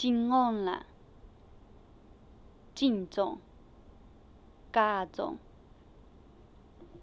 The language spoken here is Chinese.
敬昂啦，敬重，加重。